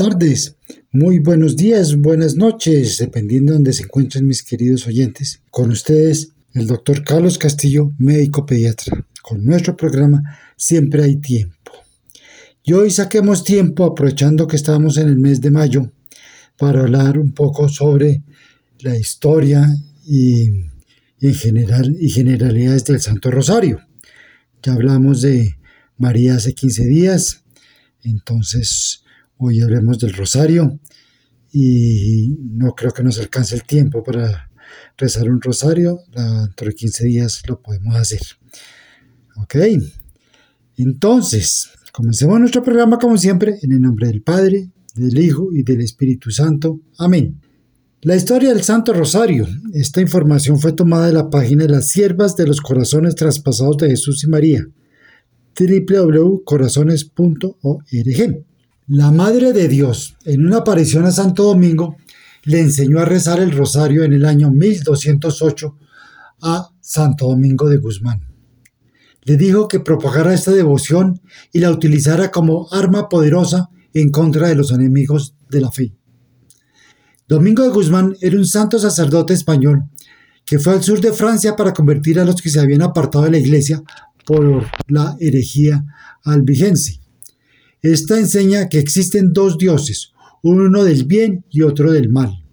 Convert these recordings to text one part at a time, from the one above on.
tardes, muy buenos días, buenas noches, dependiendo de donde se encuentren mis queridos oyentes. Con ustedes, el doctor Carlos Castillo, médico pediatra. Con nuestro programa Siempre hay tiempo. Y hoy saquemos tiempo, aprovechando que estamos en el mes de mayo, para hablar un poco sobre la historia y, en general y generalidades del Santo Rosario. Ya hablamos de María hace 15 días, entonces Hoy hablemos del rosario y no creo que nos alcance el tiempo para rezar un rosario. Dentro de 15 días lo podemos hacer. Ok. Entonces, comencemos nuestro programa como siempre en el nombre del Padre, del Hijo y del Espíritu Santo. Amén. La historia del Santo Rosario. Esta información fue tomada de la página de las siervas de los corazones traspasados de Jesús y María www.corazones.org. La Madre de Dios, en una aparición a Santo Domingo, le enseñó a rezar el rosario en el año 1208 a Santo Domingo de Guzmán. Le dijo que propagara esta devoción y la utilizara como arma poderosa en contra de los enemigos de la fe. Domingo de Guzmán era un santo sacerdote español que fue al sur de Francia para convertir a los que se habían apartado de la iglesia por la herejía albigense. Esta enseña que existen dos dioses, uno del bien y otro del mal.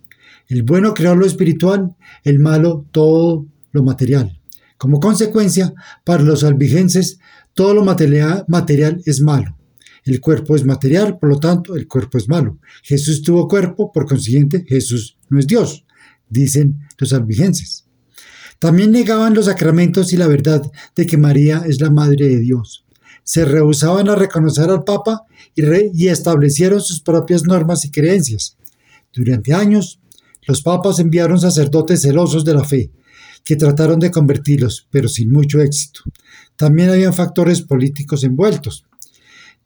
El bueno creó lo espiritual, el malo todo lo material. Como consecuencia, para los albigenses, todo lo material, material es malo. El cuerpo es material, por lo tanto, el cuerpo es malo. Jesús tuvo cuerpo, por consiguiente, Jesús no es Dios, dicen los albigenses. También negaban los sacramentos y la verdad de que María es la Madre de Dios se rehusaban a reconocer al Papa y, establecieron sus propias normas y creencias. Durante años, los papas enviaron sacerdotes celosos de la fe, que trataron de convertirlos, pero sin mucho éxito. También habían factores políticos envueltos.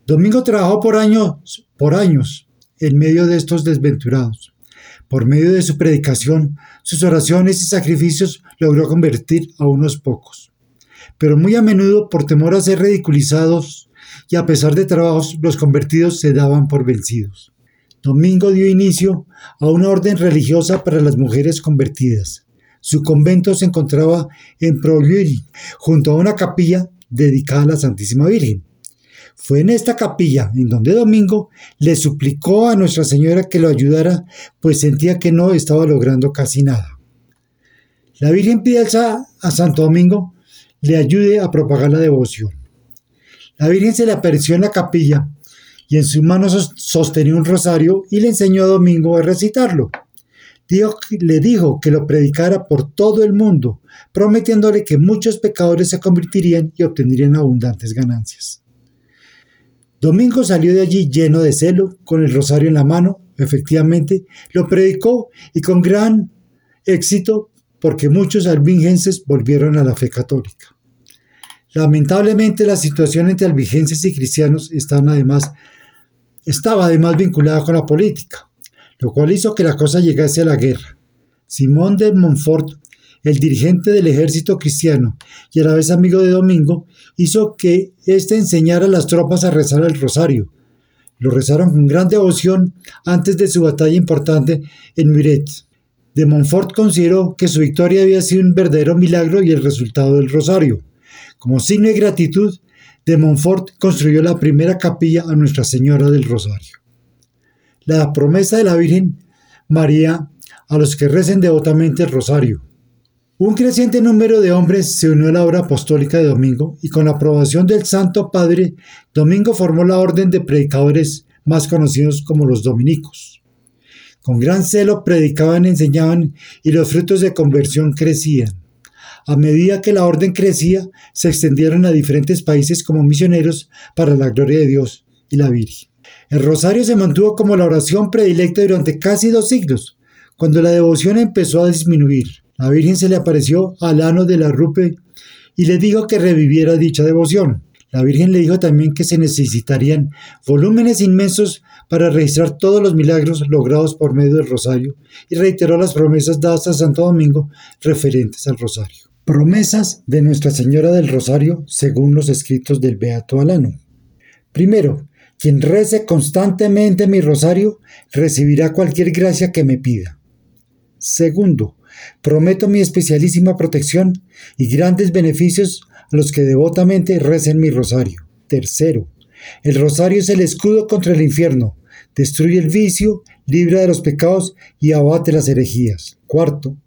Domingo trabajó por años, por años en medio de estos desventurados. Por medio de su predicación, sus oraciones y sacrificios logró convertir a unos pocos pero muy a menudo por temor a ser ridiculizados y a pesar de trabajos, los convertidos se daban por vencidos. Domingo dio inicio a una orden religiosa para las mujeres convertidas. Su convento se encontraba en Proliuri, junto a una capilla dedicada a la Santísima Virgen. Fue en esta capilla en donde Domingo le suplicó a Nuestra Señora que lo ayudara, pues sentía que no estaba logrando casi nada. La Virgen pide a Santo Domingo le ayude a propagar la devoción. La Virgen se le apareció en la capilla y en su mano sostenía un rosario y le enseñó a Domingo a recitarlo. Dios le dijo que lo predicara por todo el mundo, prometiéndole que muchos pecadores se convertirían y obtendrían abundantes ganancias. Domingo salió de allí lleno de celo, con el rosario en la mano, efectivamente, lo predicó y con gran éxito porque muchos albingenses volvieron a la fe católica. Lamentablemente la situación entre albigenses y cristianos además, estaba además vinculada con la política, lo cual hizo que la cosa llegase a la guerra. Simón de Montfort, el dirigente del ejército cristiano y a la vez amigo de Domingo, hizo que éste enseñara a las tropas a rezar el rosario. Lo rezaron con gran devoción antes de su batalla importante en Muret. De Montfort consideró que su victoria había sido un verdadero milagro y el resultado del rosario. Como signo de gratitud, de Montfort construyó la primera capilla a Nuestra Señora del Rosario. La promesa de la Virgen María a los que recen devotamente el Rosario. Un creciente número de hombres se unió a la obra apostólica de Domingo y con la aprobación del Santo Padre, Domingo formó la orden de predicadores más conocidos como los dominicos. Con gran celo predicaban, enseñaban y los frutos de conversión crecían. A medida que la orden crecía, se extendieron a diferentes países como misioneros para la gloria de Dios y la Virgen. El rosario se mantuvo como la oración predilecta durante casi dos siglos. Cuando la devoción empezó a disminuir, la Virgen se le apareció al ano de la Rupe y le dijo que reviviera dicha devoción. La Virgen le dijo también que se necesitarían volúmenes inmensos para registrar todos los milagros logrados por medio del rosario y reiteró las promesas dadas a Santo Domingo referentes al rosario. Promesas de Nuestra Señora del Rosario según los escritos del Beato Alano. Primero, Quien rece constantemente mi rosario recibirá cualquier gracia que me pida. Segundo, prometo mi especialísima protección y grandes beneficios a los que devotamente recen mi rosario. Tercero, el rosario es el escudo contra el infierno, destruye el vicio, libra de los pecados y abate las herejías. Cuarto,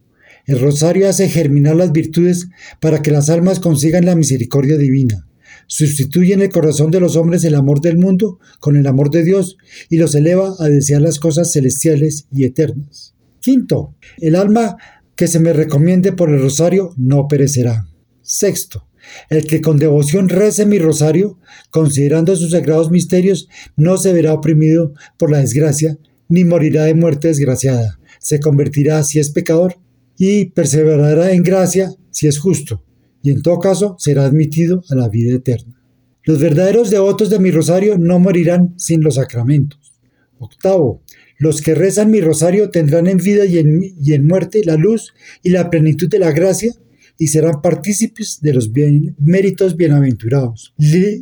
el rosario hace germinar las virtudes para que las almas consigan la misericordia divina. Sustituye en el corazón de los hombres el amor del mundo con el amor de Dios y los eleva a desear las cosas celestiales y eternas. Quinto, el alma que se me recomiende por el rosario no perecerá. Sexto, el que con devoción rece mi rosario, considerando sus sagrados misterios, no se verá oprimido por la desgracia, ni morirá de muerte desgraciada. Se convertirá, si es pecador, y perseverará en gracia, si es justo, y en todo caso será admitido a la vida eterna. Los verdaderos devotos de mi rosario no morirán sin los sacramentos. Octavo, los que rezan mi rosario tendrán en vida y en, y en muerte la luz y la plenitud de la gracia y serán partícipes de los méritos bienaventurados.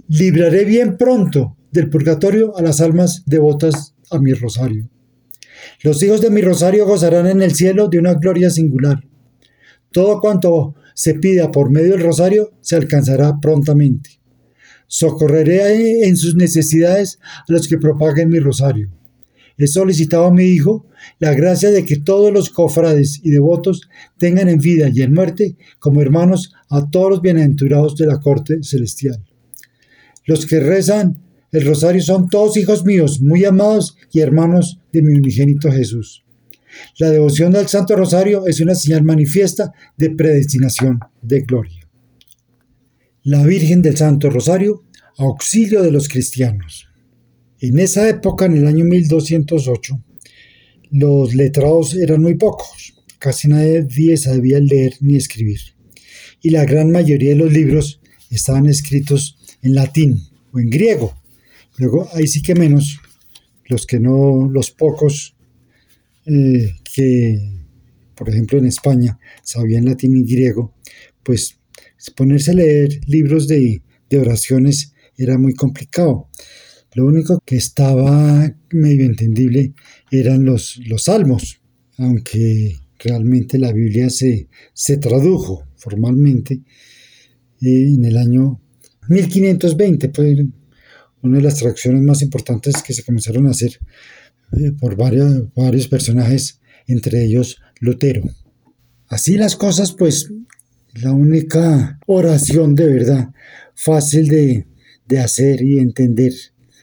libraré bien pronto del purgatorio a las almas devotas a mi rosario. Los hijos de mi rosario gozarán en el cielo de una gloria singular. Todo cuanto se pida por medio del rosario se alcanzará prontamente. Socorreré en sus necesidades a los que propaguen mi rosario. He solicitado a mi Hijo la gracia de que todos los cofrades y devotos tengan en vida y en muerte como hermanos a todos los bienaventurados de la corte celestial. Los que rezan el rosario son todos hijos míos, muy amados y hermanos de mi unigénito Jesús. La devoción al Santo Rosario es una señal manifiesta de predestinación de gloria. La Virgen del Santo Rosario, auxilio de los cristianos. En esa época, en el año 1208, los letrados eran muy pocos, casi nadie sabía leer ni escribir, y la gran mayoría de los libros estaban escritos en latín o en griego. Luego, ahí sí que menos, los que no, los pocos eh, que, por ejemplo, en España sabían latín y griego, pues ponerse a leer libros de, de oraciones era muy complicado. Lo único que estaba medio entendible eran los, los salmos, aunque realmente la Biblia se, se tradujo formalmente eh, en el año 1520. Fue una de las traducciones más importantes que se comenzaron a hacer eh, por varios, varios personajes, entre ellos Lutero. Así las cosas, pues la única oración de verdad fácil de, de hacer y entender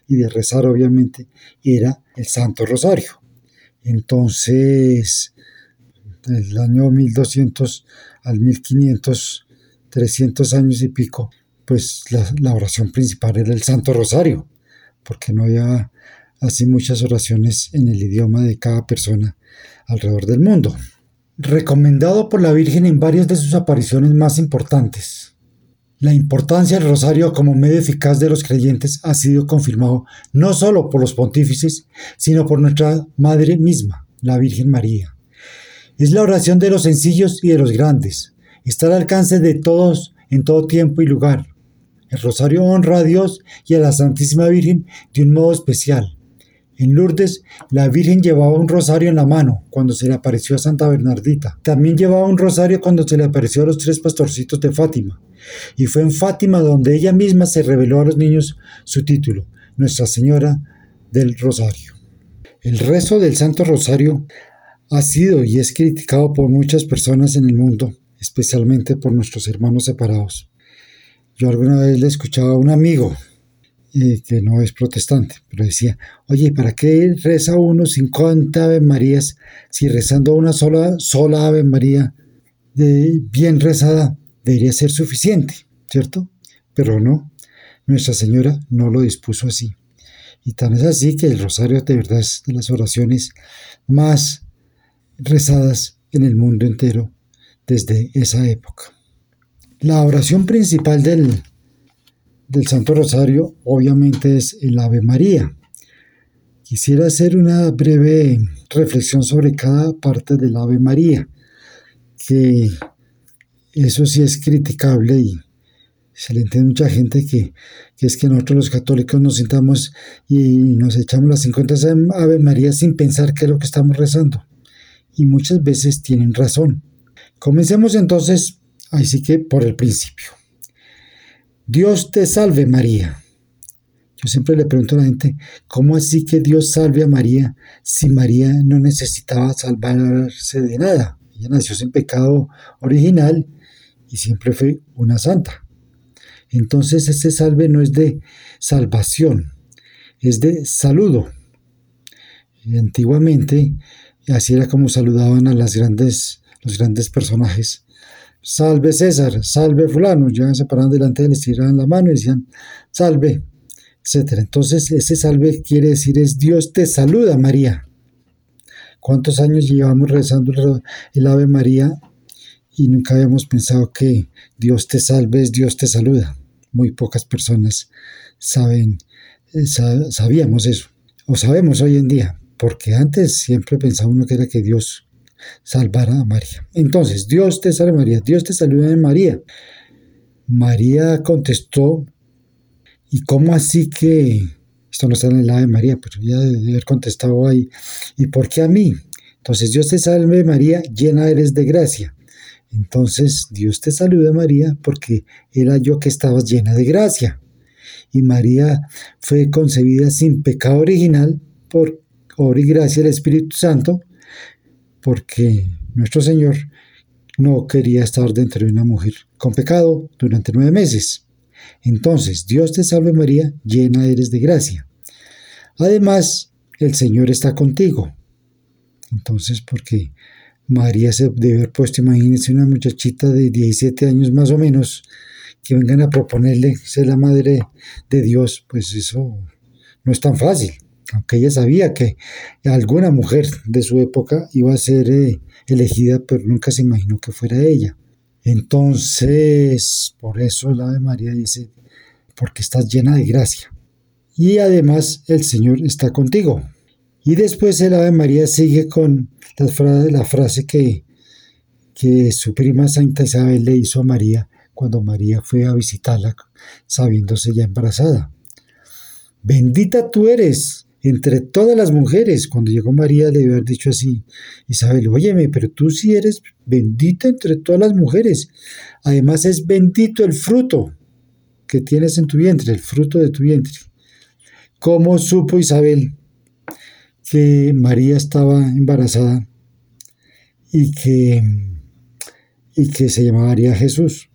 y de rezar obviamente era el Santo Rosario. Entonces, el año 1200 al 1500, 300 años y pico, pues la, oración principal era el Santo Rosario, porque no había así muchas oraciones en el idioma de cada persona alrededor del mundo. Recomendado por la Virgen en varias de sus apariciones más importantes. La importancia del rosario como medio eficaz de los creyentes ha sido confirmado no solo por los pontífices, sino por nuestra Madre misma, la Virgen María. Es la oración de los sencillos y de los grandes. Está al alcance de todos en todo tiempo y lugar. El rosario honra a Dios y a la Santísima Virgen de un modo especial. En Lourdes, la Virgen llevaba un rosario en la mano cuando se le apareció a Santa Bernardita. También llevaba un rosario cuando se le apareció a los tres pastorcitos de Fátima. Y fue en Fátima donde ella misma se reveló a los niños su título, Nuestra Señora del Rosario. El rezo del Santo Rosario ha sido y es criticado por muchas personas en el mundo, especialmente por nuestros hermanos separados. Yo alguna vez le escuchaba a un amigo que no es protestante, pero decía, oye, ¿para qué reza uno 50 Ave Marías si rezando una sola, sola Ave María bien rezada debería ser suficiente, ¿cierto? Pero no, Nuestra Señora no lo dispuso así. Y tan es así que el rosario de verdad es de las oraciones más rezadas en el mundo entero desde esa época. La oración principal del, del Santo Rosario obviamente es el Ave María. Quisiera hacer una breve reflexión sobre cada parte del Ave María, que eso sí es criticable y Se le entiende mucha gente que, es que nosotros los católicos nos sentamos y nos echamos las 50 Ave María sin pensar qué es lo que estamos rezando. Y muchas veces tienen razón. Comencemos entonces, así que por el principio. Dios te salve María. Yo siempre le pregunto a la gente, ¿cómo así que Dios salve a María si María no necesitaba salvarse de nada? Ella nació sin pecado original y siempre fue una santa. Entonces ese salve no es de salvación, es de saludo. Y antiguamente, así era como saludaban a las grandes, los grandes personajes. Salve César, salve fulano. Ya se paraban delante de él, les tiraban la mano y decían, salve, etc. Entonces ese salve quiere decir es Dios te saluda María. ¿Cuántos años llevamos rezando el Ave María y nunca habíamos pensado que Dios te salve, Dios te saluda? Muy pocas personas saben, eh, sabíamos eso, o sabemos hoy en día, porque antes siempre pensaba uno que era que Dios salvara a María. Entonces, Dios te salve María, Dios te saluda en María. María contestó, ¿y cómo así que esto no está en el Ave María, pero ya debe haber contestado ahí. ¿Y por qué a mí? Entonces, Dios te salve María, llena eres de gracia. Entonces, Dios te saluda María porque era yo que estabas llena de gracia. Y María fue concebida sin pecado original por obra y gracia del Espíritu Santo, porque nuestro Señor no quería estar dentro de una mujer con pecado durante nueve meses. Entonces, Dios te salve María, llena eres de gracia. Además, el Señor está contigo. Entonces, porque María se debe haber puesto, imagínense una muchachita de 17 años más o menos, que vengan a proponerle ser la madre de Dios, pues eso no es tan fácil. Aunque ella sabía que alguna mujer de su época iba a ser eh, elegida, pero nunca se imaginó que fuera ella. Entonces, por eso la de María dice, porque estás llena de gracia. Y además el Señor está contigo. Y después el Ave María sigue con la, frase que, que su prima Santa Isabel le hizo a María cuando María fue a visitarla sabiéndose ya embarazada. Bendita tú eres entre todas las mujeres. Cuando llegó María le haber dicho así, Isabel, óyeme, pero tú sí eres bendita entre todas las mujeres. Además es bendito el fruto que tienes en tu vientre, el fruto de tu vientre. ¿Cómo supo Isabel que María estaba embarazada y que, y que se llamaría Jesús?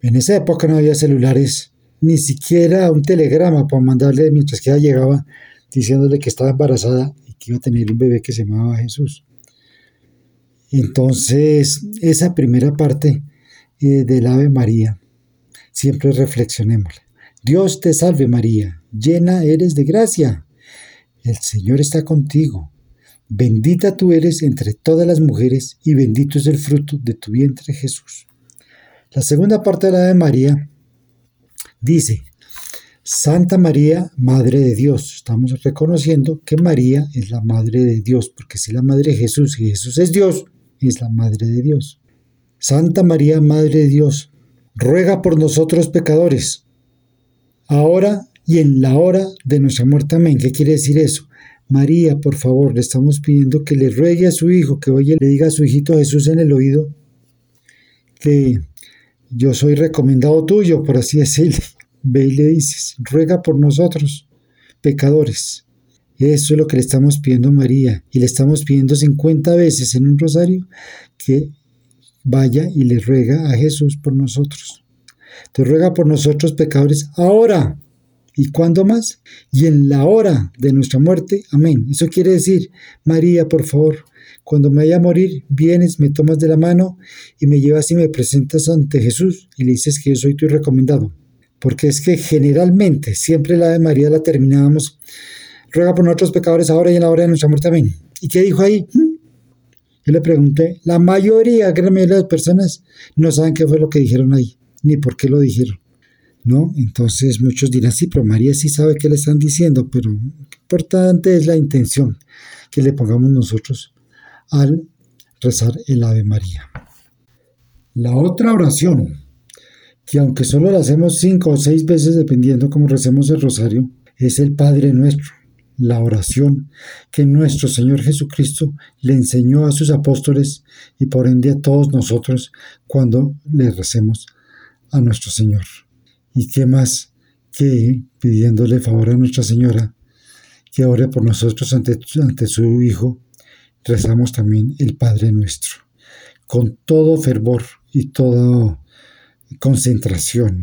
En esa época no había celulares ni siquiera un telegrama para mandarle mientras que ella llegaba diciéndole que estaba embarazada y que iba a tener un bebé que se llamaba Jesús. Entonces, esa primera parte eh, del Ave María, siempre reflexionémosla. Dios te salve María, llena eres de gracia. El Señor está contigo. Bendita tú eres entre todas las mujeres y bendito es el fruto de tu vientre Jesús. La segunda parte de la Ave María Dice, Santa María, Madre de Dios. Estamos reconociendo que María es la Madre de Dios, porque si la Madre de Jesús y Jesús es Dios, es la Madre de Dios. Santa María, Madre de Dios, ruega por nosotros pecadores, ahora y en la hora de nuestra muerte. Amén. ¿Qué quiere decir eso? María, por favor, le estamos pidiendo que le ruegue a su hijo, que y le diga a su hijito Jesús en el oído que yo soy recomendado tuyo, por así decirle. Ve y le dices, ruega por nosotros, pecadores. Eso es lo que le estamos pidiendo a María y le estamos pidiendo 50 veces en un rosario que vaya y le ruega a Jesús por nosotros. Te ruega por nosotros pecadores ahora. ¿Y cuándo más? Y en la hora de nuestra muerte. Amén. Eso quiere decir, María, por favor, cuando me vaya a morir, vienes, me tomas de la mano y me llevas y me presentas ante Jesús y le dices que yo soy tu recomendado. Porque es que generalmente, siempre la de María la terminábamos, ruega por nosotros pecadores ahora y en la hora de nuestra muerte. Amén. ¿Y qué dijo ahí? ¿Mm? Yo le pregunté, la mayoría, gran mayoría de las personas no saben qué fue lo que dijeron ahí, ni por qué lo dijeron. ¿No? Entonces muchos dirán, sí, pero María sí sabe qué le están diciendo, pero importante es la intención que le pongamos nosotros al rezar el Ave María. La otra oración que aunque solo lo hacemos cinco o seis veces dependiendo cómo recemos el rosario, es el Padre nuestro, la oración que nuestro Señor Jesucristo le enseñó a sus apóstoles y por ende a todos nosotros cuando le recemos a nuestro Señor. ¿Y qué más que pidiéndole favor a Nuestra Señora que ore por nosotros ante, ante su Hijo, rezamos también el Padre nuestro, con todo fervor y toda concentración.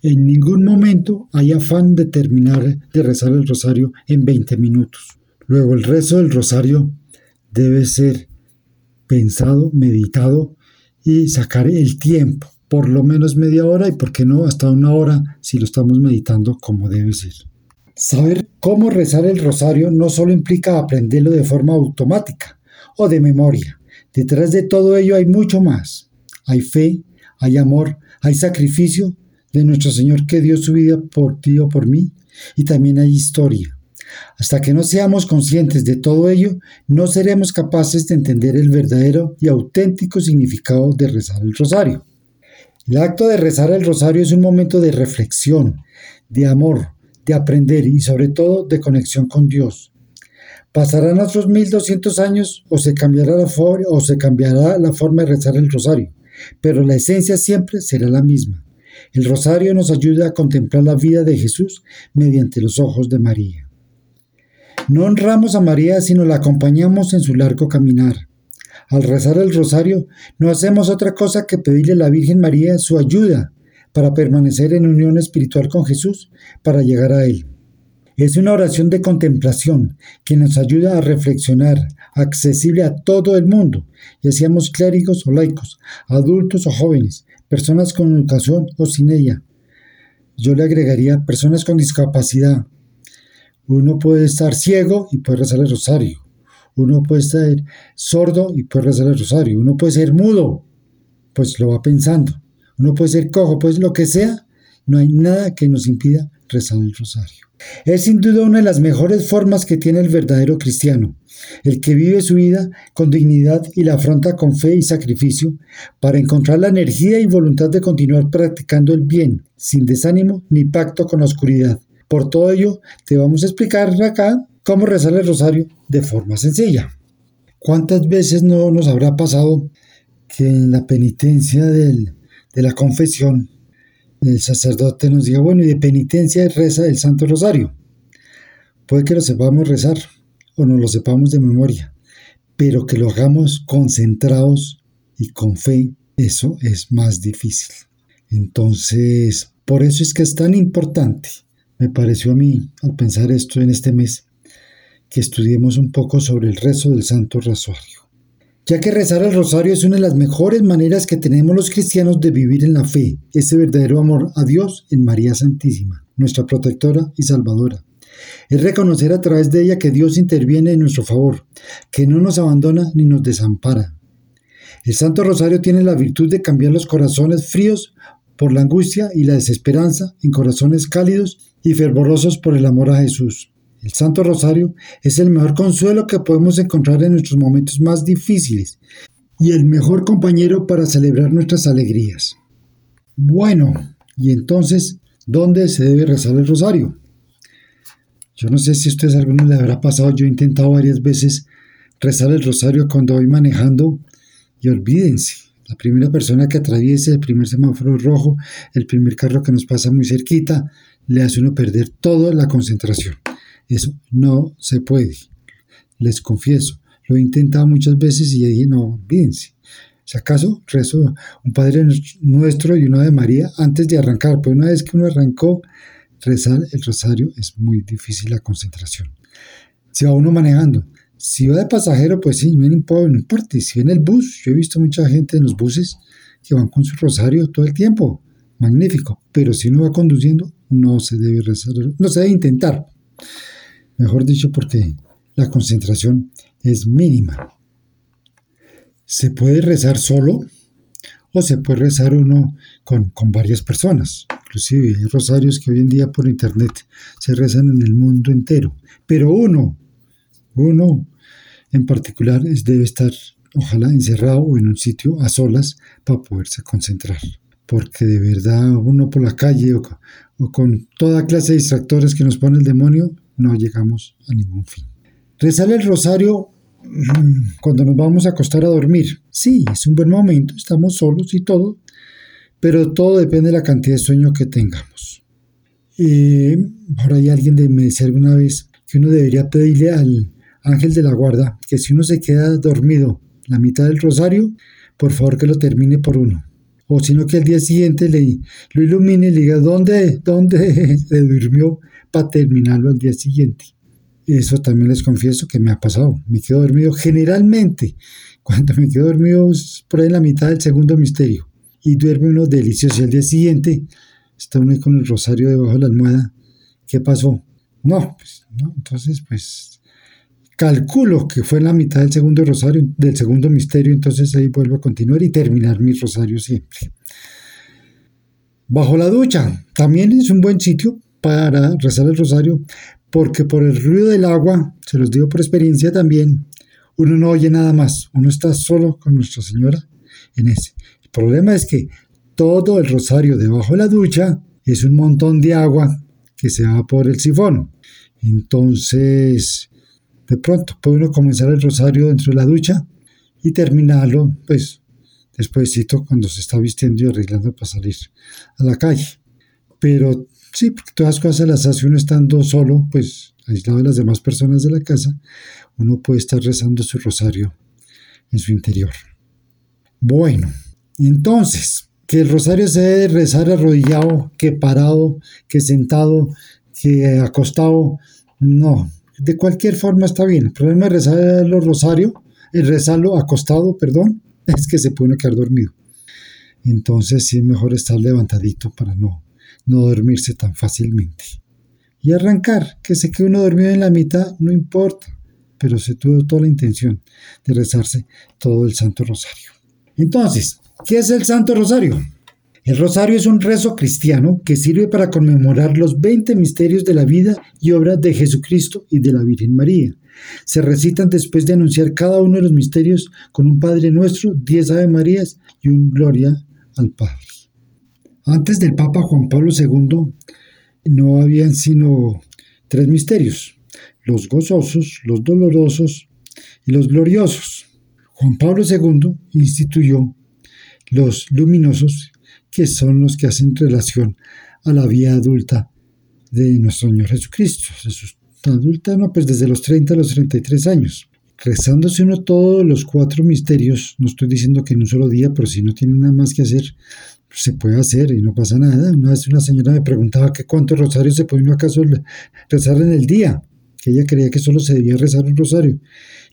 En ningún momento hay afán de terminar de rezar el rosario en 20 minutos. Luego el rezo del rosario debe ser pensado, meditado y sacar el tiempo, por lo menos media hora y por qué no hasta una hora si lo estamos meditando como debe ser. Saber cómo rezar el rosario no solo implica aprenderlo de forma automática o de memoria. Detrás de todo ello hay mucho más. Hay fe, hay amor, hay sacrificio de nuestro Señor que dio su vida por ti o por mí, y también hay historia. Hasta que no seamos conscientes de todo ello, no seremos capaces de entender el verdadero y auténtico significado de rezar el rosario. El acto de rezar el rosario es un momento de reflexión, de amor, de aprender y sobre todo de conexión con Dios. Pasarán otros 1200 años o se cambiará la, o se cambiará la forma de rezar el rosario, pero la esencia siempre será la misma. El rosario nos ayuda a contemplar la vida de Jesús mediante los ojos de María. No honramos a María sino la acompañamos en su largo caminar. Al rezar el rosario no hacemos otra cosa que pedirle a la Virgen María su ayuda para permanecer en unión espiritual con Jesús, para llegar a Él. Es una oración de contemplación que nos ayuda a reflexionar, accesible a todo el mundo, ya seamos clérigos o laicos, adultos o jóvenes, personas con educación o sin ella. Yo le agregaría personas con discapacidad. Uno puede estar ciego y puede rezar el rosario. Uno puede estar sordo y puede rezar el rosario. Uno puede ser mudo, pues lo va pensando. Uno puede ser cojo, pues lo que sea. No hay nada que nos impida rezar el rosario. Es sin duda una de las mejores formas que tiene el verdadero cristiano, el que vive su vida con dignidad y la afronta con fe y sacrificio para encontrar la energía y voluntad de continuar practicando el bien, sin desánimo ni pacto con la oscuridad. Por todo ello, te vamos a explicar acá cómo rezar el rosario de forma sencilla. ¿Cuántas veces no nos habrá pasado que en la penitencia de la confesión el sacerdote nos diga, bueno, y de penitencia reza el Santo Rosario. Puede que lo sepamos rezar o no lo sepamos de memoria, pero que lo hagamos concentrados y con fe, eso es más difícil. Entonces, por eso es que es tan importante, me pareció a mí, al pensar esto en este mes, que estudiemos un poco sobre el rezo del Santo Rosario ya que rezar el rosario es una de las mejores maneras que tenemos los cristianos de vivir en la fe, ese verdadero amor a Dios en María Santísima, nuestra protectora y salvadora. Es reconocer a través de ella que Dios interviene en nuestro favor, que no nos abandona ni nos desampara. El Santo Rosario tiene la virtud de cambiar los corazones fríos por la angustia y la desesperanza en corazones cálidos y fervorosos por el amor a Jesús. El Santo Rosario es el mejor consuelo que podemos encontrar en nuestros momentos más difíciles y el mejor compañero para celebrar nuestras alegrías. Bueno, y entonces, ¿dónde se debe rezar el rosario? Yo no sé si a ustedes alguno le habrá pasado, yo he intentado varias veces rezar el rosario cuando voy manejando y olvídense, la primera persona que atraviese el primer semáforo rojo, el primer carro que nos pasa muy cerquita, le hace uno perder toda la concentración. Eso no se puede. Les confieso, lo he intentado muchas veces y dije, no, olvídense. Si acaso rezo un Padre Nuestro y una de María antes de arrancar, pero una vez que uno arrancó, rezar el rosario es muy difícil la concentración. Si va uno manejando, si va de pasajero, pues sí, no importa, no importa. Si en el bus, yo he visto mucha gente en los buses que van con su rosario todo el tiempo, magnífico. Pero si uno va conduciendo, no se debe rezar, no se debe intentar mejor dicho porque la concentración es mínima. Se puede rezar solo o se puede rezar uno con, varias personas. Inclusive hay rosarios que hoy en día por internet se rezan en el mundo entero. Pero uno, uno en particular debe estar ojalá encerrado o en un sitio a solas para poderse concentrar. porque de verdad uno por la calle o, con toda clase de distractores que nos pone el demonio, no llegamos a ningún fin. Rezar el rosario mm, cuando nos vamos a acostar a dormir. Sí, es un buen momento, estamos solos y todo, pero todo depende de la cantidad de sueño que tengamos. Eh, ahora hay alguien de, me decía alguna vez que uno debería pedirle al ángel de la guarda que si uno se queda dormido la mitad del rosario, por favor que lo termine por uno. O sino que al día siguiente le, lo ilumine y le diga dónde, dónde se durmió para terminarlo al día siguiente. Eso también les confieso que me ha pasado. Me quedo dormido generalmente. Cuando me quedo dormido es por ahí en la mitad del segundo misterio. Y duerme uno delicioso. Y al día siguiente está uno ahí con el rosario debajo de la almohada. ¿Qué pasó? No, pues no. Entonces, pues calculo que fue la mitad del segundo rosario, del segundo misterio, entonces ahí vuelvo a continuar y terminar mi rosario siempre. Bajo la ducha, también es un buen sitio para rezar el rosario, porque por el ruido del agua, se los digo por experiencia también, uno no oye nada más, uno está solo con Nuestra Señora en ese. El problema es que todo el rosario debajo de la ducha es un montón de agua que se va por el sifón. Entonces, de pronto puede uno comenzar el rosario dentro de la ducha y terminarlo, pues, despuésito cuando se está vistiendo y arreglando para salir a la calle. Pero sí, porque todas las cosas las hace uno estando solo, pues, aislado de las demás personas de la casa, uno puede estar rezando su rosario en su interior. Bueno, entonces, que el rosario se debe rezar arrodillado, que parado, que sentado, que acostado, no, de cualquier forma está bien. El problema de rezarlo rosario, el rezarlo acostado, perdón, es que se puede quedar dormido. Entonces sí es mejor estar levantadito para no, no dormirse tan fácilmente. Y arrancar, que se quede uno dormido en la mitad, no importa, pero se tuvo toda la intención de rezarse todo el Santo Rosario. Entonces, ¿qué es el Santo Rosario? El rosario es un rezo cristiano que sirve para conmemorar los 20 misterios de la vida y obra de Jesucristo y de la Virgen María. Se recitan después de anunciar cada uno de los misterios con un Padre Nuestro, 10 Ave Marías y un Gloria al Padre. Antes del Papa Juan Pablo II no habían sino tres misterios, los gozosos, los dolorosos y los gloriosos. Juan Pablo II instituyó los luminosos que son los que hacen relación a la vida adulta de nuestro Señor Jesucristo. adulta, no, pues desde los 30 a los 33 años. Rezándose uno todos los cuatro misterios, no estoy diciendo que en un solo día, pero si no tiene nada más que hacer, se puede hacer y no pasa nada. Una vez una señora me preguntaba que cuántos rosarios se puede acaso rezar en el día, que ella creía que solo se debía rezar un rosario.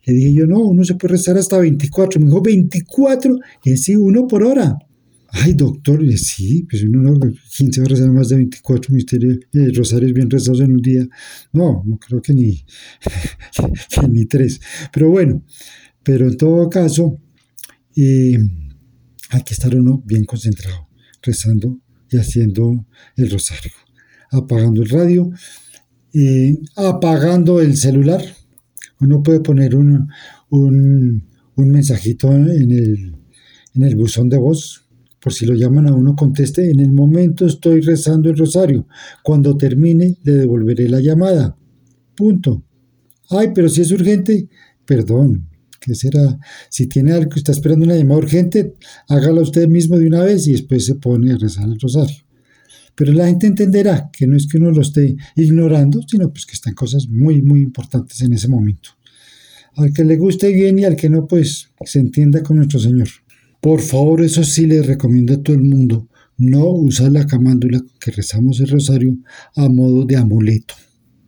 Le dije yo, no, uno se puede rezar hasta 24. Me dijo, 24, y sí, uno por hora. Ay, doctor, sí, pues uno no, ¿quién se va a rezar más de 24 misterios, eh, rosarios bien rezados en un día? No, no creo que ni, ni tres. Pero bueno, pero en todo caso, eh, hay que estar uno bien concentrado, rezando y haciendo el rosario, apagando el radio, eh, apagando el celular. Uno puede poner un, un, un mensajito en el, en el buzón de voz por si lo llaman a uno, conteste, en el momento estoy rezando el rosario. Cuando termine, le devolveré la llamada. Punto. Ay, pero si es urgente, perdón, ¿qué será? Si tiene algo que está esperando una llamada urgente, hágala usted mismo de una vez y después se pone a rezar el rosario. Pero la gente entenderá que no es que uno lo esté ignorando, sino pues que están cosas muy, muy importantes en ese momento. Al que le guste bien y al que no, pues se entienda con nuestro Señor. Por favor, eso sí le recomiendo a todo el mundo, no usar la camándula que rezamos el rosario a modo de amuleto.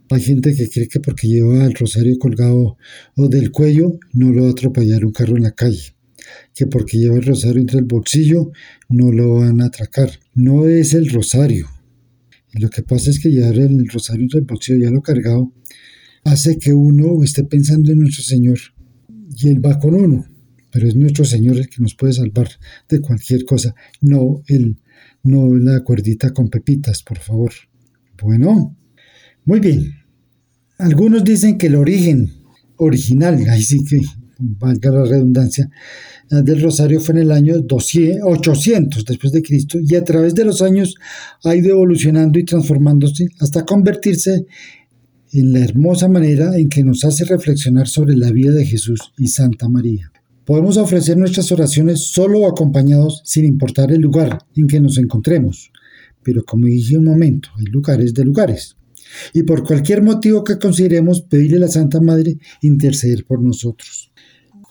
Hay gente que cree que porque lleva el rosario colgado o del cuello no lo va a atropellar un carro en la calle, que porque lleva el rosario entre el bolsillo no lo van a atracar. No es el rosario. lo que pasa es que llevar el rosario entre el bolsillo ya lo cargado hace que uno esté pensando en nuestro Señor y Él va con uno pero es nuestro Señor el que nos puede salvar de cualquier cosa, no el no la cuerdita con pepitas, por favor. Bueno, muy bien. Algunos dicen que el origen original, ahí sí que valga la redundancia, del rosario fue en el año 800 después de Cristo y a través de los años ha ido evolucionando y transformándose hasta convertirse en la hermosa manera en que nos hace reflexionar sobre la vida de Jesús y Santa María. Podemos ofrecer nuestras oraciones solo o acompañados sin importar el lugar en que nos encontremos, pero como dije un momento, hay lugares de lugares. Y por cualquier motivo que consideremos, pedirle a la Santa Madre interceder por nosotros.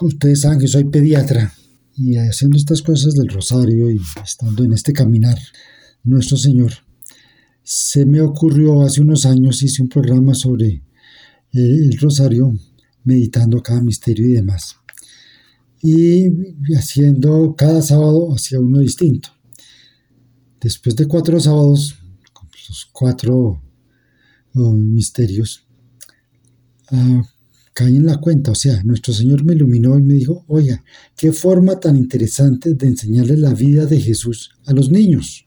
Ustedes saben que soy pediatra y haciendo estas cosas del rosario y estando en este caminar, nuestro Señor, se me ocurrió hace unos años, hice un programa sobre el rosario, meditando cada misterio y demás. Y haciendo cada sábado hacia uno distinto. Después de cuatro sábados, los cuatro oh, misterios, uh, caí en la cuenta, o sea, nuestro Señor me iluminó y me dijo, oiga, qué forma tan interesante de enseñarle la vida de Jesús a los niños.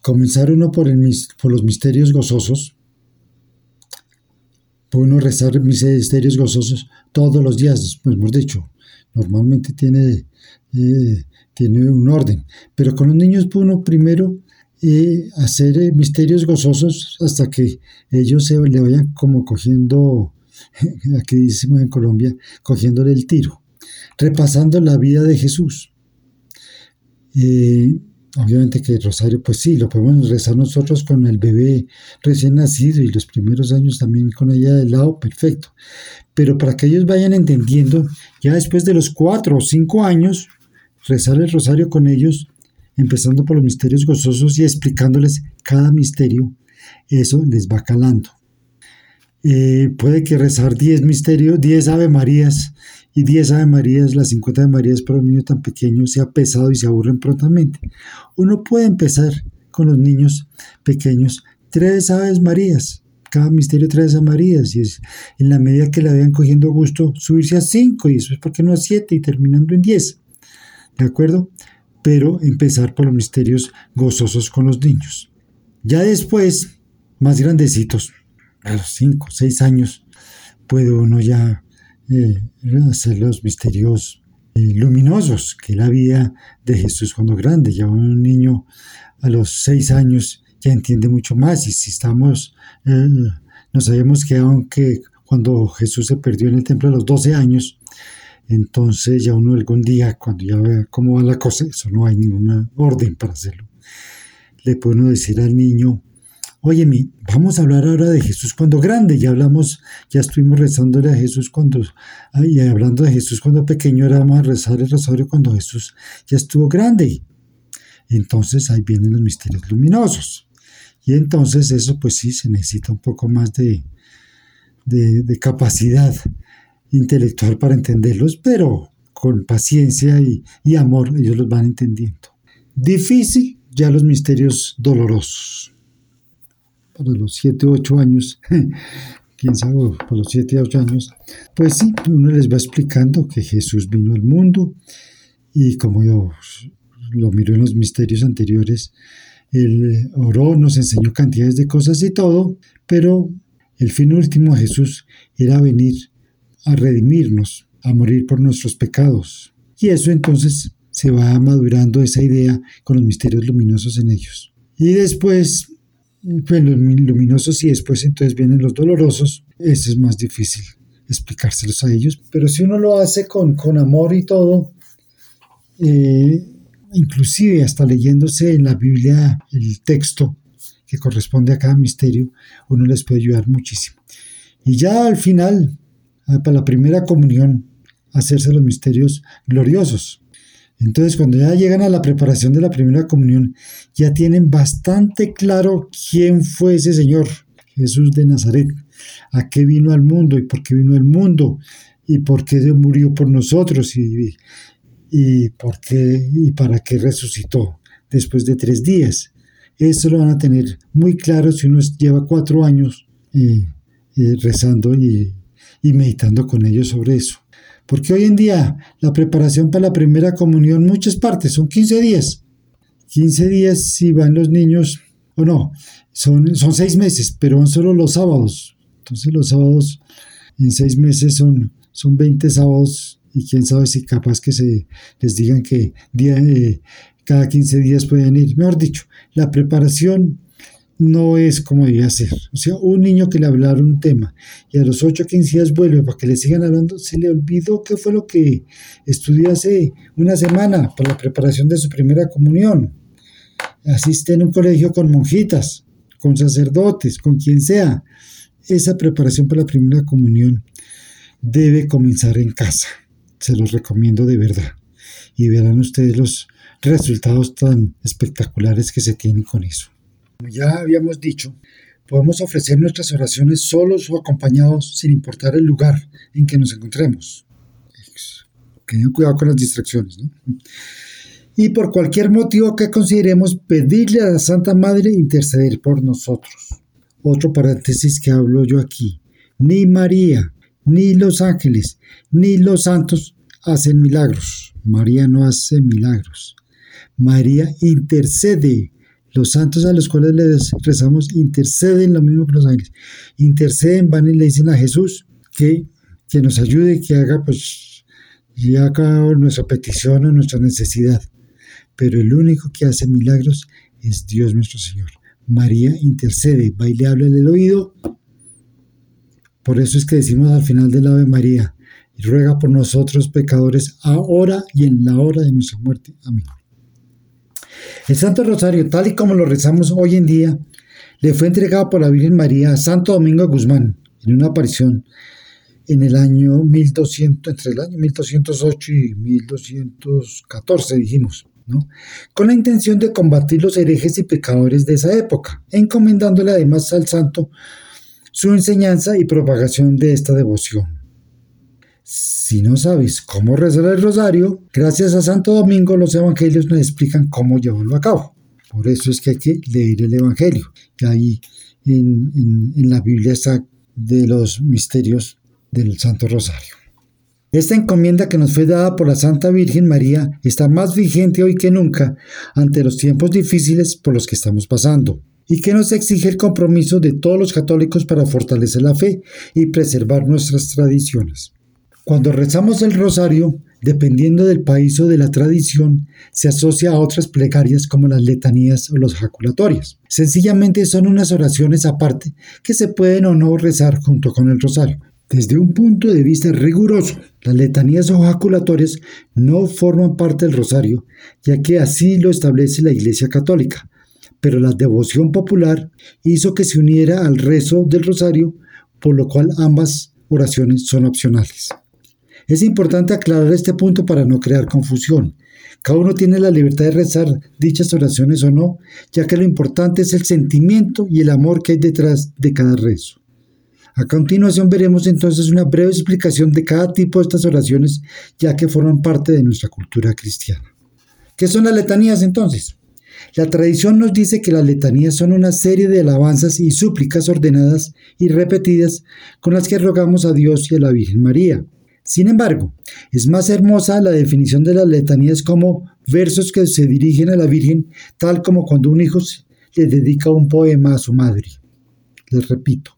Comenzar uno por, el, por los misterios gozosos, puede uno rezar misterios gozosos todos los días, pues hemos dicho, normalmente tiene, eh, tiene un orden, pero con los niños uno primero eh, hacer eh, misterios gozosos hasta que ellos se le vayan como cogiendo aquí decimos en Colombia, cogiéndole el tiro, repasando la vida de Jesús. Obviamente que el rosario, pues sí, lo podemos rezar nosotros con el bebé recién nacido y los primeros años también con ella del lado, perfecto. Pero para que ellos vayan entendiendo, ya después de los cuatro o cinco años, rezar el rosario con ellos, empezando por los misterios gozosos y explicándoles cada misterio, eso les va calando. Eh, puede que rezar 10 misterios, 10 Ave Marías y 10 Ave Marías, las 50 Ave Marías para un niño tan pequeño sea pesado y se aburren prontamente. Uno puede empezar con los niños pequeños, tres Aves Marías, cada misterio tres Ave Marías, y es en la medida que la vayan cogiendo gusto, subirse a 5 y eso es porque no a 7 y terminando en 10. ¿De acuerdo? Pero empezar por los misterios gozosos con los niños. Ya después, más grandecitos, a los 5, 6 años, puede uno ya eh, hacer los misterios luminosos, que la vida de Jesús cuando grande, ya un niño a los 6 años ya entiende mucho más y si estamos, eh, no sabemos que aunque cuando Jesús se perdió en el templo a los 12 años, entonces ya uno algún día, cuando ya vea cómo va la cosa, eso no hay ninguna orden para hacerlo, le puede uno decir al niño, Oye, vamos a hablar ahora de Jesús cuando grande. Ya hablamos, ya estuvimos rezándole a Jesús cuando, y hablando de Jesús cuando pequeño, ahora vamos a rezar el rosario cuando Jesús ya estuvo grande. Entonces ahí vienen los misterios luminosos. Y entonces eso pues sí, se necesita un poco más de, de, capacidad intelectual para entenderlos, pero con paciencia y, y amor ellos los van entendiendo. Difícil ya los misterios dolorosos para los 7 o 8 años, quién sabe, por los 7 o 8 años, pues sí, uno les va explicando que Jesús vino al mundo y como yo lo miro en los misterios anteriores, él oró, nos enseñó cantidades de cosas y todo, pero el fin último de Jesús era venir a redimirnos, a morir por nuestros pecados. Y eso entonces se va madurando esa idea con los misterios luminosos en ellos. Y después pues los luminosos y después entonces vienen los dolorosos, eso es más difícil explicárselos a ellos, pero si uno lo hace con, con amor y todo, eh, inclusive hasta leyéndose en la Biblia el texto que corresponde a cada misterio, uno les puede ayudar muchísimo. Y ya al final, ah, para la primera comunión, hacerse los misterios gloriosos, entonces, cuando ya llegan a la preparación de la primera comunión, ya tienen bastante claro quién fue ese Señor, Jesús de Nazaret, a qué vino al mundo y por qué vino al mundo y por qué murió por nosotros y, y, por qué y para qué resucitó después de tres días. Eso lo van a tener muy claro si uno lleva cuatro años eh, eh, rezando y meditando con ellos sobre eso. Porque hoy en día la preparación para la primera comunión, muchas partes, son 15 días. 15 días si van los niños, o no, son, son seis meses, pero van solo los sábados. Entonces los sábados en seis meses son, son 20 sábados y quién sabe si capaz que se les digan que día, eh, cada 15 días pueden ir. Mejor dicho, la preparación no es como debía ser. O sea, un niño que le hablara un tema y a los 8 o 15 días vuelve para que le sigan hablando, se le olvidó qué fue lo que estudió hace una semana para la preparación de su primera comunión. Asiste en un colegio con monjitas, con sacerdotes, con quien sea. Esa preparación para la primera comunión debe comenzar en casa. Se los recomiendo de verdad. Y verán ustedes los resultados tan espectaculares que se tienen con eso. Como ya habíamos dicho, podemos ofrecer nuestras oraciones solos o acompañados sin importar el lugar en que nos encontremos. Tengan cuidado con las distracciones. ¿no? Y por cualquier motivo que consideremos pedirle a la Santa Madre interceder por nosotros. Otro paréntesis que hablo yo aquí. Ni María, ni los ángeles, ni los santos hacen milagros. María no hace milagros. María intercede. Los santos a los cuales les rezamos interceden lo mismo que los ángeles. Interceden, van y le dicen a Jesús que, que nos ayude, que haga pues y haga nuestra petición o nuestra necesidad. Pero el único que hace milagros es Dios nuestro Señor. María intercede, va y le habla en el oído. Por eso es que decimos al final del Ave María, y ruega por nosotros pecadores ahora y en la hora de nuestra muerte. Amén. El Santo Rosario, tal y como lo rezamos hoy en día, le fue entregado por la Virgen María a Santo Domingo Guzmán en una aparición en el año 1200, entre el año 1208 y 1214, dijimos, ¿no? con la intención de combatir los herejes y pecadores de esa época, encomendándole además al santo su enseñanza y propagación de esta devoción. Si no sabes cómo rezar el rosario, gracias a Santo Domingo los evangelios nos explican cómo llevarlo a cabo. Por eso es que hay que leer el evangelio. Y ahí en, en la Biblia está de los misterios del Santo Rosario. Esta encomienda que nos fue dada por la Santa Virgen María está más vigente hoy que nunca ante los tiempos difíciles por los que estamos pasando y que nos exige el compromiso de todos los católicos para fortalecer la fe y preservar nuestras tradiciones. Cuando rezamos el rosario, dependiendo del país o de la tradición, se asocia a otras plegarias como las letanías o los jaculatorias. Sencillamente son unas oraciones aparte que se pueden o no rezar junto con el rosario. Desde un punto de vista riguroso, las letanías o jaculatorias no forman parte del rosario, ya que así lo establece la Iglesia Católica, pero la devoción popular hizo que se uniera al rezo del rosario, por lo cual ambas oraciones son opcionales. Es importante aclarar este punto para no crear confusión. Cada uno tiene la libertad de rezar dichas oraciones o no, ya que lo importante es el sentimiento y el amor que hay detrás de cada rezo. A continuación veremos entonces una breve explicación de cada tipo de estas oraciones, ya que forman parte de nuestra cultura cristiana. ¿Qué son las letanías entonces? La tradición nos dice que las letanías son una serie de alabanzas y súplicas ordenadas y repetidas con las que rogamos a Dios y a la Virgen María. Sin embargo, es más hermosa la definición de las letanías como versos que se dirigen a la Virgen, tal como cuando un hijo le dedica un poema a su madre. Les repito,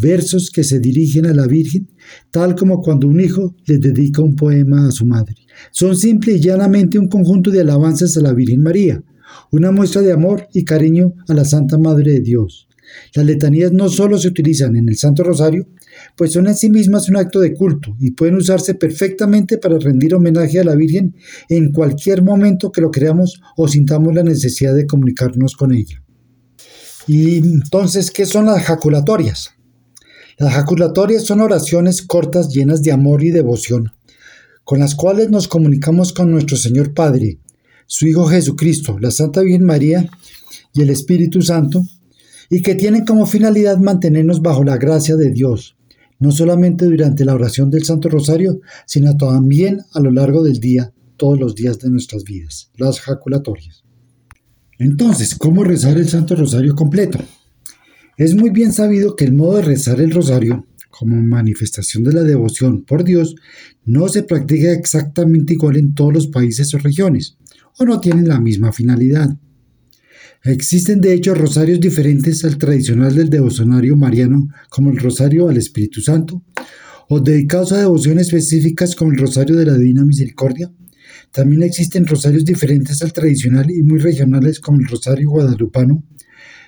versos que se dirigen a la Virgen, tal como cuando un hijo le dedica un poema a su madre. Son simple y llanamente un conjunto de alabanzas a la Virgen María, una muestra de amor y cariño a la Santa Madre de Dios. Las letanías no solo se utilizan en el Santo Rosario, pues son en sí mismas un acto de culto y pueden usarse perfectamente para rendir homenaje a la Virgen en cualquier momento que lo creamos o sintamos la necesidad de comunicarnos con ella. Y entonces, ¿qué son las jaculatorias? Las jaculatorias son oraciones cortas llenas de amor y devoción, con las cuales nos comunicamos con nuestro Señor Padre, su Hijo Jesucristo, la Santa Virgen María y el Espíritu Santo, y que tienen como finalidad mantenernos bajo la gracia de Dios, no solamente durante la oración del Santo Rosario, sino también a lo largo del día, todos los días de nuestras vidas, las jaculatorias. Entonces, ¿cómo rezar el Santo Rosario completo? Es muy bien sabido que el modo de rezar el rosario, como manifestación de la devoción por Dios, no se practica exactamente igual en todos los países o regiones, o no tienen la misma finalidad. Existen de hecho rosarios diferentes al tradicional del devocionario mariano, como el rosario al Espíritu Santo, o dedicados a devociones específicas como el Rosario de la Divina Misericordia. También existen rosarios diferentes al tradicional y muy regionales como el Rosario Guadalupano,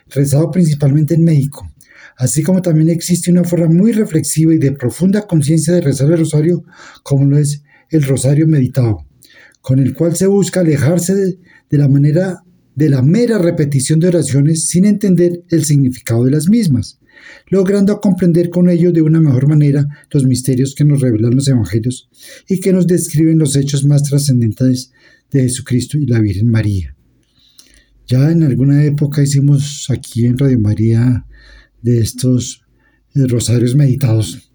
rezado principalmente en México, así como también existe una forma muy reflexiva y de profunda conciencia de rezar el rosario como lo es el rosario meditado, con el cual se busca alejarse de, de la manera de la mera repetición de oraciones sin entender el significado de las mismas, logrando comprender con ello de una mejor manera los misterios que nos revelan los evangelios y que nos describen los hechos más trascendentales de Jesucristo y la Virgen María. Ya en alguna época hicimos aquí en Radio María de estos eh, rosarios meditados.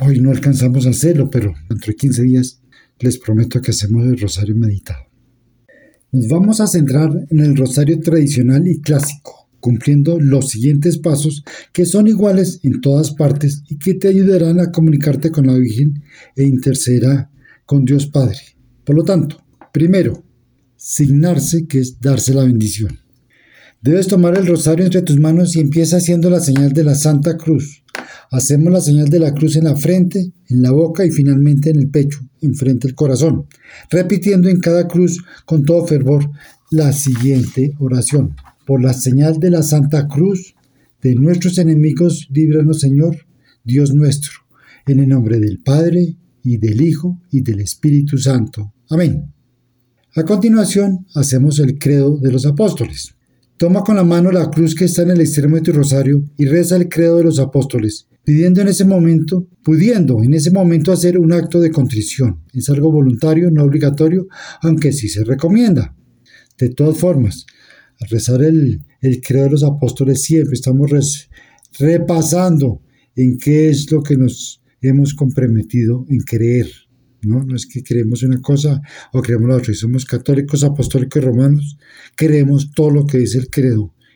Hoy no alcanzamos a hacerlo, pero dentro de 15 días les prometo que hacemos el rosario meditado. Nos vamos a centrar en el rosario tradicional y clásico, cumpliendo los siguientes pasos que son iguales en todas partes y que te ayudarán a comunicarte con la Virgen e intercederá con Dios Padre. Por lo tanto, primero, signarse, que es darse la bendición. Debes tomar el rosario entre tus manos y empieza haciendo la señal de la Santa Cruz. Hacemos la señal de la cruz en la frente, en la boca y finalmente en el pecho, enfrente del corazón, repitiendo en cada cruz con todo fervor la siguiente oración. Por la señal de la Santa Cruz, de nuestros enemigos, líbranos Señor, Dios nuestro, en el nombre del Padre, y del Hijo, y del Espíritu Santo. Amén. A continuación, hacemos el credo de los apóstoles. Toma con la mano la cruz que está en el extremo de tu rosario y reza el credo de los apóstoles, pidiendo en ese momento, pudiendo en ese momento hacer un acto de contrición. Es algo voluntario, no obligatorio, aunque sí se recomienda. De todas formas, al rezar el, credo de los apóstoles siempre estamos repasando en qué es lo que nos hemos comprometido en creer ¿no? No es que creemos una cosa o creemos la otra. Somos católicos, apostólicos y romanos, creemos todo lo que dice el credo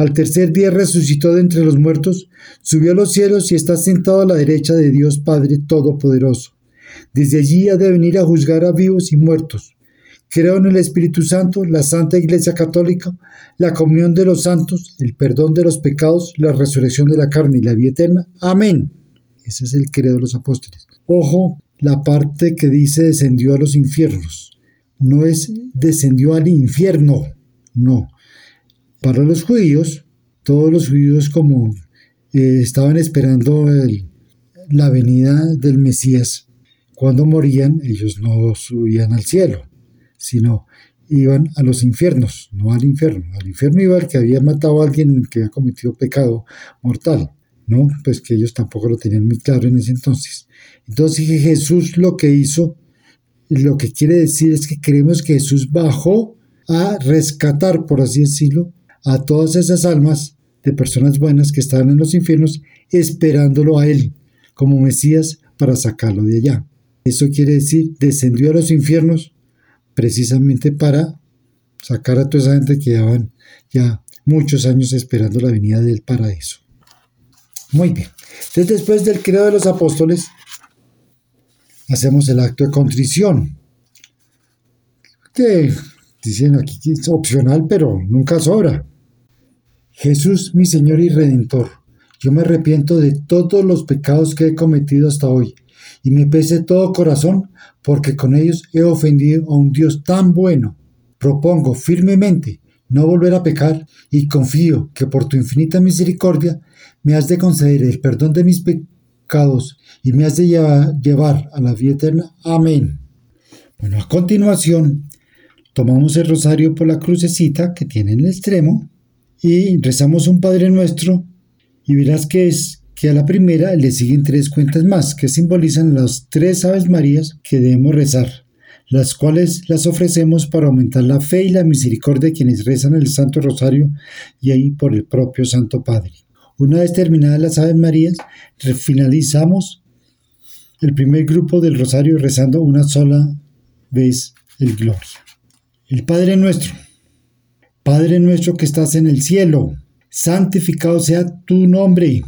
al tercer día resucitó de entre los muertos, subió a los cielos y está sentado a la derecha de Dios Padre Todopoderoso. Desde allí ha de venir a juzgar a vivos y muertos. Creo en el Espíritu Santo, la Santa Iglesia Católica, la comunión de los santos, el perdón de los pecados, la resurrección de la carne y la vida eterna. Amén. Ese es el credo de los apóstoles. Ojo, la parte que dice descendió a los infiernos. No es descendió al infierno, no. Para los judíos, todos los judíos como eh, estaban esperando la venida del Mesías, cuando morían ellos no subían al cielo, sino iban a los infiernos, no al infierno. Al infierno iba el que había matado a alguien que había cometido pecado mortal, ¿no? Pues que ellos tampoco lo tenían muy claro en ese entonces. Entonces Jesús lo que hizo, lo que quiere decir es que creemos que Jesús bajó a rescatar, por así decirlo, a todas esas almas de personas buenas que estaban en los infiernos esperándolo a él como Mesías para sacarlo de allá. Eso quiere decir, descendió a los infiernos precisamente para sacar a toda esa gente que llevaban ya muchos años esperando la venida del paraíso. Muy bien. Entonces, después del credo de los apóstoles, hacemos el acto de contrición, que Dicen aquí que es opcional, pero nunca sobra. Jesús, mi Señor y Redentor, yo me arrepiento de todos los pecados que he cometido hasta hoy, y me pese todo corazón, porque con ellos he ofendido a un Dios tan bueno. Propongo firmemente no volver a pecar, y confío que por tu infinita misericordia me has de conceder el perdón de mis pecados y me has de llevar a la vida eterna. Amén. Bueno, a continuación tomamos el rosario por la crucecita que tiene en el extremo y rezamos un Padre Nuestro y verás que es que a la primera le siguen tres cuentas más que simbolizan las tres Aves Marías que debemos rezar, las cuales las ofrecemos para aumentar la fe y la misericordia de quienes rezan el Santo Rosario y ahí por el propio Santo Padre. Una vez terminadas las Aves Marías, finalizamos el primer grupo del Rosario rezando una sola vez el Gloria. El Padre nuestro, Padre nuestro que estás en el cielo, santificado sea tu nombre.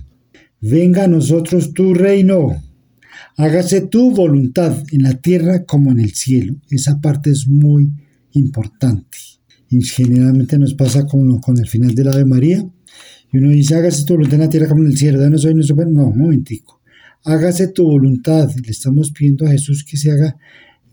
Venga a nosotros tu reino. Hágase tu voluntad en la tierra como en el cielo. Esa parte es muy importante. Y generalmente nos pasa con, con el final de la Ave María. Y uno dice, hágase tu voluntad en la tierra como en el cielo. Danos hoy nuestro No, un momentico. Hágase tu voluntad. Le estamos pidiendo a Jesús que se haga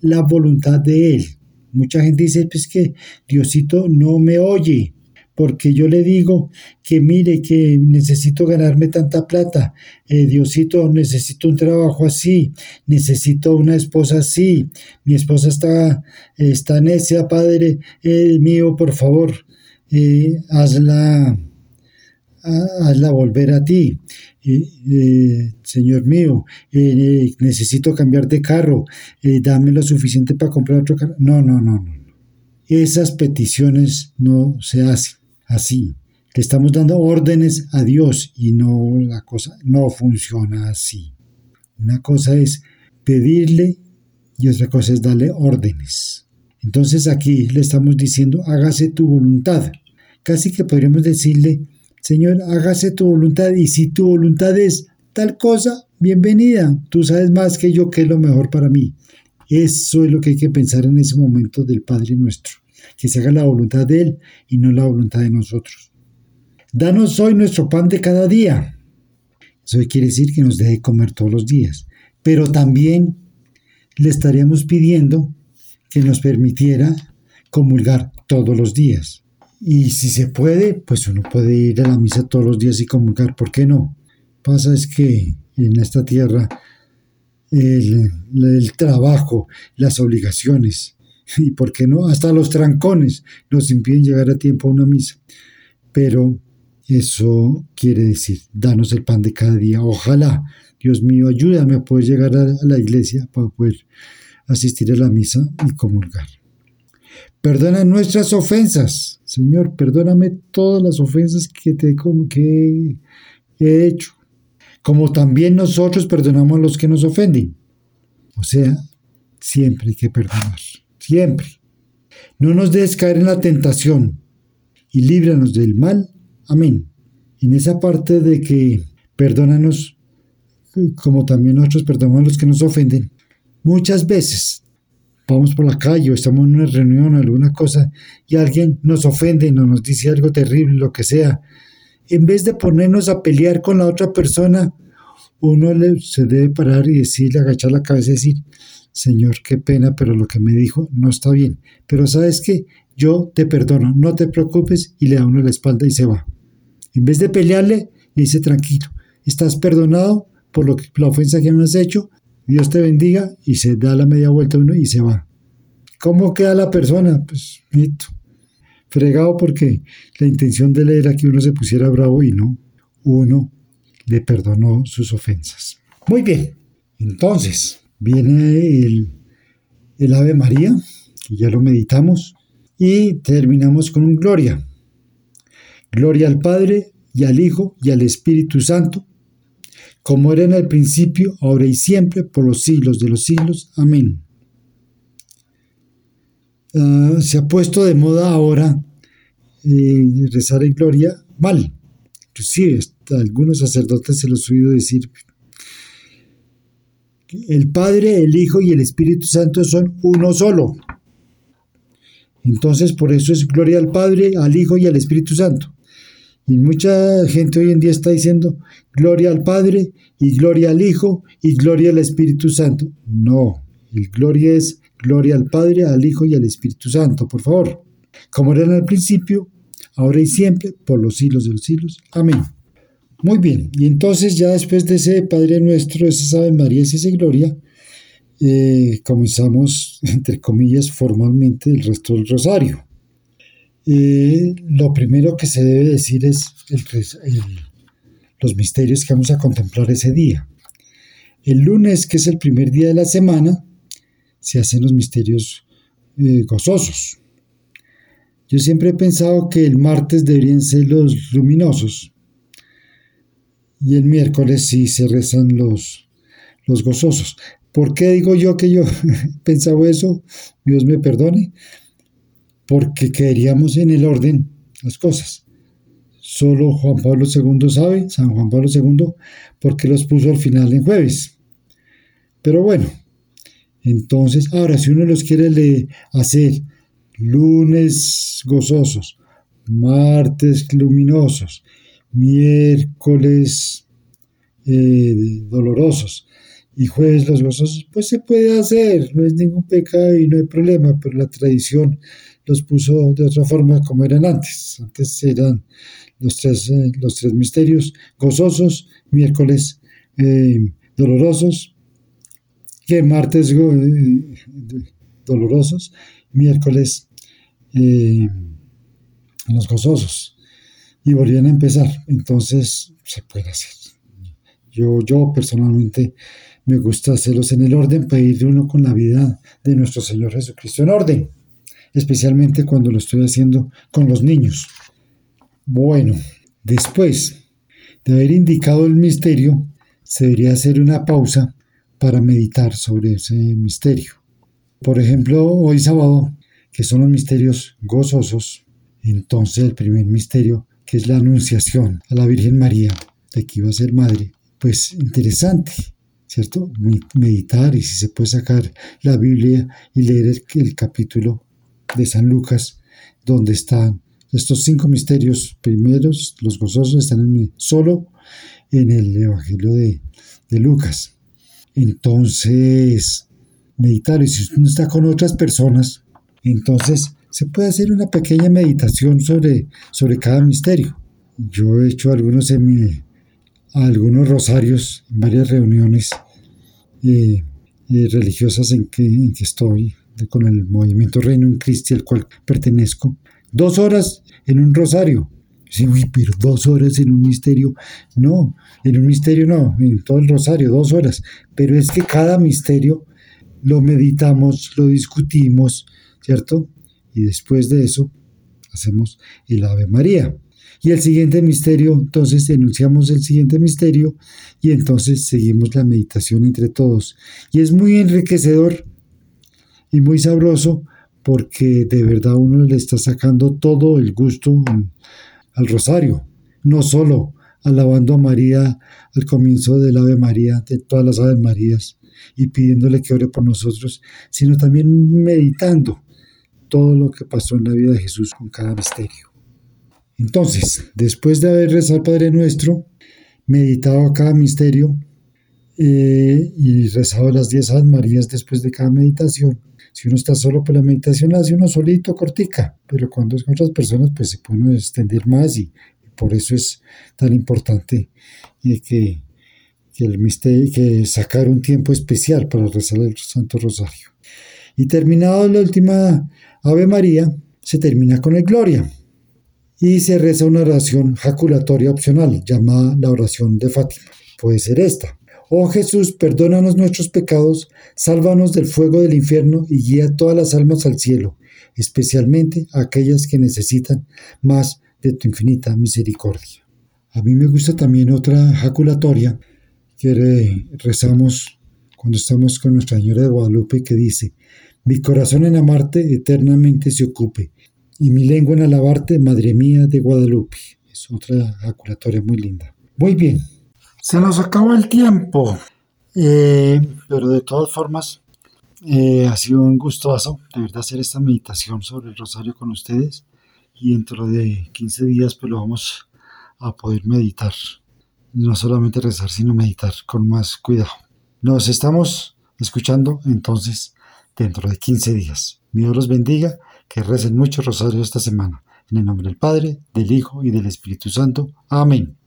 la voluntad de Él. Mucha gente dice, pues que Diosito no me oye, porque yo le digo que mire, que necesito ganarme tanta plata, eh, Diosito, necesito un trabajo así, necesito una esposa así, mi esposa está, está necia, Padre. Eh, mío, por favor, eh, hazla, hazla volver a ti. Eh, Señor mío, eh, necesito cambiar de carro, eh, dame lo suficiente para comprar otro carro. No, no, no, no. Esas peticiones no se hacen así. Le estamos dando órdenes a Dios y no la cosa no funciona así. Una cosa es pedirle y otra cosa es darle órdenes. Entonces aquí le estamos diciendo, hágase tu voluntad. Casi que podríamos decirle, Señor, hágase tu voluntad y si tu voluntad es tal cosa, bienvenida. Tú sabes más que yo qué es lo mejor para mí. Eso es lo que hay que pensar en ese momento del Padre nuestro, que se haga la voluntad de Él y no la voluntad de nosotros. Danos hoy nuestro pan de cada día. Eso quiere decir que nos deje comer todos los días, pero también le estaríamos pidiendo que nos permitiera comulgar todos los días. Y si se puede, pues uno puede ir a la misa todos los días y comulgar. ¿Por qué no? Pasa es que en esta tierra el, el trabajo, las obligaciones y, ¿por qué no? Hasta los trancones nos impiden llegar a tiempo a una misa. Pero eso quiere decir, danos el pan de cada día. Ojalá, Dios mío, ayúdame a poder llegar a la iglesia para poder asistir a la misa y comulgar. Perdona nuestras ofensas. Señor, perdóname todas las ofensas que, te, que he hecho. Como también nosotros perdonamos a los que nos ofenden. O sea, siempre hay que perdonar. Siempre. No nos dejes caer en la tentación y líbranos del mal. Amén. En esa parte de que perdónanos como también nosotros perdonamos a los que nos ofenden. Muchas veces vamos por la calle o estamos en una reunión o alguna cosa y alguien nos ofende, no nos dice algo terrible, lo que sea, en vez de ponernos a pelear con la otra persona, uno se debe parar y decirle, agachar la cabeza y decir, Señor, qué pena, pero lo que me dijo no está bien. Pero sabes que yo te perdono, no te preocupes y le da uno la espalda y se va. En vez de pelearle, le dice tranquilo, estás perdonado por lo que, la ofensa que me has hecho, Dios te bendiga y se da la media vuelta uno y se va. ¿Cómo queda la persona? Pues, mito. Fregado porque la intención de él era que uno se pusiera bravo y no. Uno le perdonó sus ofensas. Muy bien. Entonces, viene el, el Ave María, que ya lo meditamos, y terminamos con un Gloria. Gloria al Padre y al Hijo y al Espíritu Santo como era en el principio, ahora y siempre, por los siglos de los siglos. Amén. Ah, se ha puesto de moda ahora eh, rezar en gloria mal. Inclusive algunos sacerdotes se los he oído decir. El Padre, el Hijo y el Espíritu Santo son uno solo. Entonces por eso es gloria al Padre, al Hijo y al Espíritu Santo. Y mucha gente hoy en día está diciendo gloria al Padre y gloria al Hijo y gloria al Espíritu Santo. No, el gloria es gloria al Padre, al Hijo y al Espíritu Santo, por favor. Como era en el principio, ahora y siempre, por los siglos de los siglos. Amén. Muy bien, y entonces ya después de ese Padre nuestro, esa Ave María esa Gloria, eh, comenzamos, entre comillas, formalmente el resto del rosario. Eh, lo primero que se debe decir es los misterios que vamos a contemplar ese día. El lunes, que es el primer día de la semana, se hacen los misterios eh, gozosos. Yo siempre he pensado que el martes deberían ser los luminosos y el miércoles sí se rezan los, los gozosos. ¿Por qué digo yo que yo he pensado eso? Dios me perdone porque quedaríamos en el orden las cosas. Solo Juan Pablo II sabe, San Juan Pablo II, por qué los puso al final en jueves. Pero bueno, entonces, ahora si uno los quiere hacer lunes gozosos, martes luminosos, miércoles eh, dolorosos y jueves los gozosos, pues se puede hacer, no es ningún pecado y no hay problema, pero la tradición los puso de otra forma como eran antes. Antes eran los tres, eh, los tres misterios gozosos, miércoles eh, dolorosos, que martes dolorosos, miércoles los gozosos y volvían a empezar. Entonces se puede hacer. Yo, yo personalmente me gusta hacerlos en el orden, pedir uno con la vida de nuestro Señor Jesucristo en orden, especialmente cuando lo estoy haciendo con los niños. Bueno, después de haber indicado el misterio, se debería hacer una pausa para meditar sobre ese misterio. Por ejemplo, hoy sábado, que son los misterios gozosos, entonces el primer misterio, que es la anunciación a la Virgen María de que iba a ser madre, pues interesante, ¿cierto? Meditar y si se puede sacar la Biblia y leer el, capítulo de San Lucas, donde están estos cinco misterios primeros, los gozosos, están solo en el Evangelio de, de Lucas. Entonces, meditar, y si uno está con otras personas, entonces se puede hacer una pequeña meditación sobre, sobre cada misterio. Yo he hecho algunos, algunos rosarios en varias reuniones eh, eh, religiosas en que, en que estoy, con el movimiento Reino Cristi al cual pertenezco. Dos horas en un rosario. Sí, pero dos horas en un misterio. No, en un misterio no, en todo el rosario, dos horas. Pero es que cada misterio lo meditamos, lo discutimos, ¿cierto? y después de eso hacemos el Ave María. Y el siguiente misterio, entonces enunciamos el siguiente misterio y entonces seguimos la meditación entre todos. Y es muy enriquecedor y muy sabroso porque de verdad uno le está sacando todo el gusto al rosario, no solo alabando a María al comienzo del Ave María, de todas las Ave Marías, y pidiéndole que ore por nosotros, sino también meditando todo lo que pasó en la vida de Jesús con cada misterio. Entonces, después de haber rezado Padre Nuestro, meditado cada misterio eh, y rezado las diez Aves Marías después de cada meditación, si uno está solo, pues la meditación hace uno solito, cortica, pero cuando es con otras personas, pues se puede extender más y, por eso es tan importante eh, que, que, el misterio, que sacar un tiempo especial para rezar el Santo Rosario. Y terminado la última Ave María, se termina con el Gloria y se reza una oración jaculatoria opcional llamada la oración de Fátima. Puede ser esta. Oh Jesús, perdónanos nuestros pecados, sálvanos del fuego del infierno y guía todas las almas al cielo, especialmente aquellas que necesitan más de tu infinita misericordia. A mí me gusta también otra jaculatoria que rezamos cuando estamos con Nuestra Señora de Guadalupe que dice, mi corazón en amarte eternamente se ocupe, y mi lengua en alabarte, Madre mía de Guadalupe. Es otra aculatoria muy linda. Muy bien, se nos acabó el tiempo, eh, pero de todas formas eh, ha sido un gustoso de verdad hacer esta meditación sobre el rosario con ustedes y dentro de 15 días pues lo vamos a poder meditar. No solamente rezar, sino meditar con más cuidado. Nos estamos escuchando entonces dentro de 15 días. Dios los bendiga, que recen mucho rosario esta semana. En el nombre del Padre, del Hijo y del Espíritu Santo. Amén.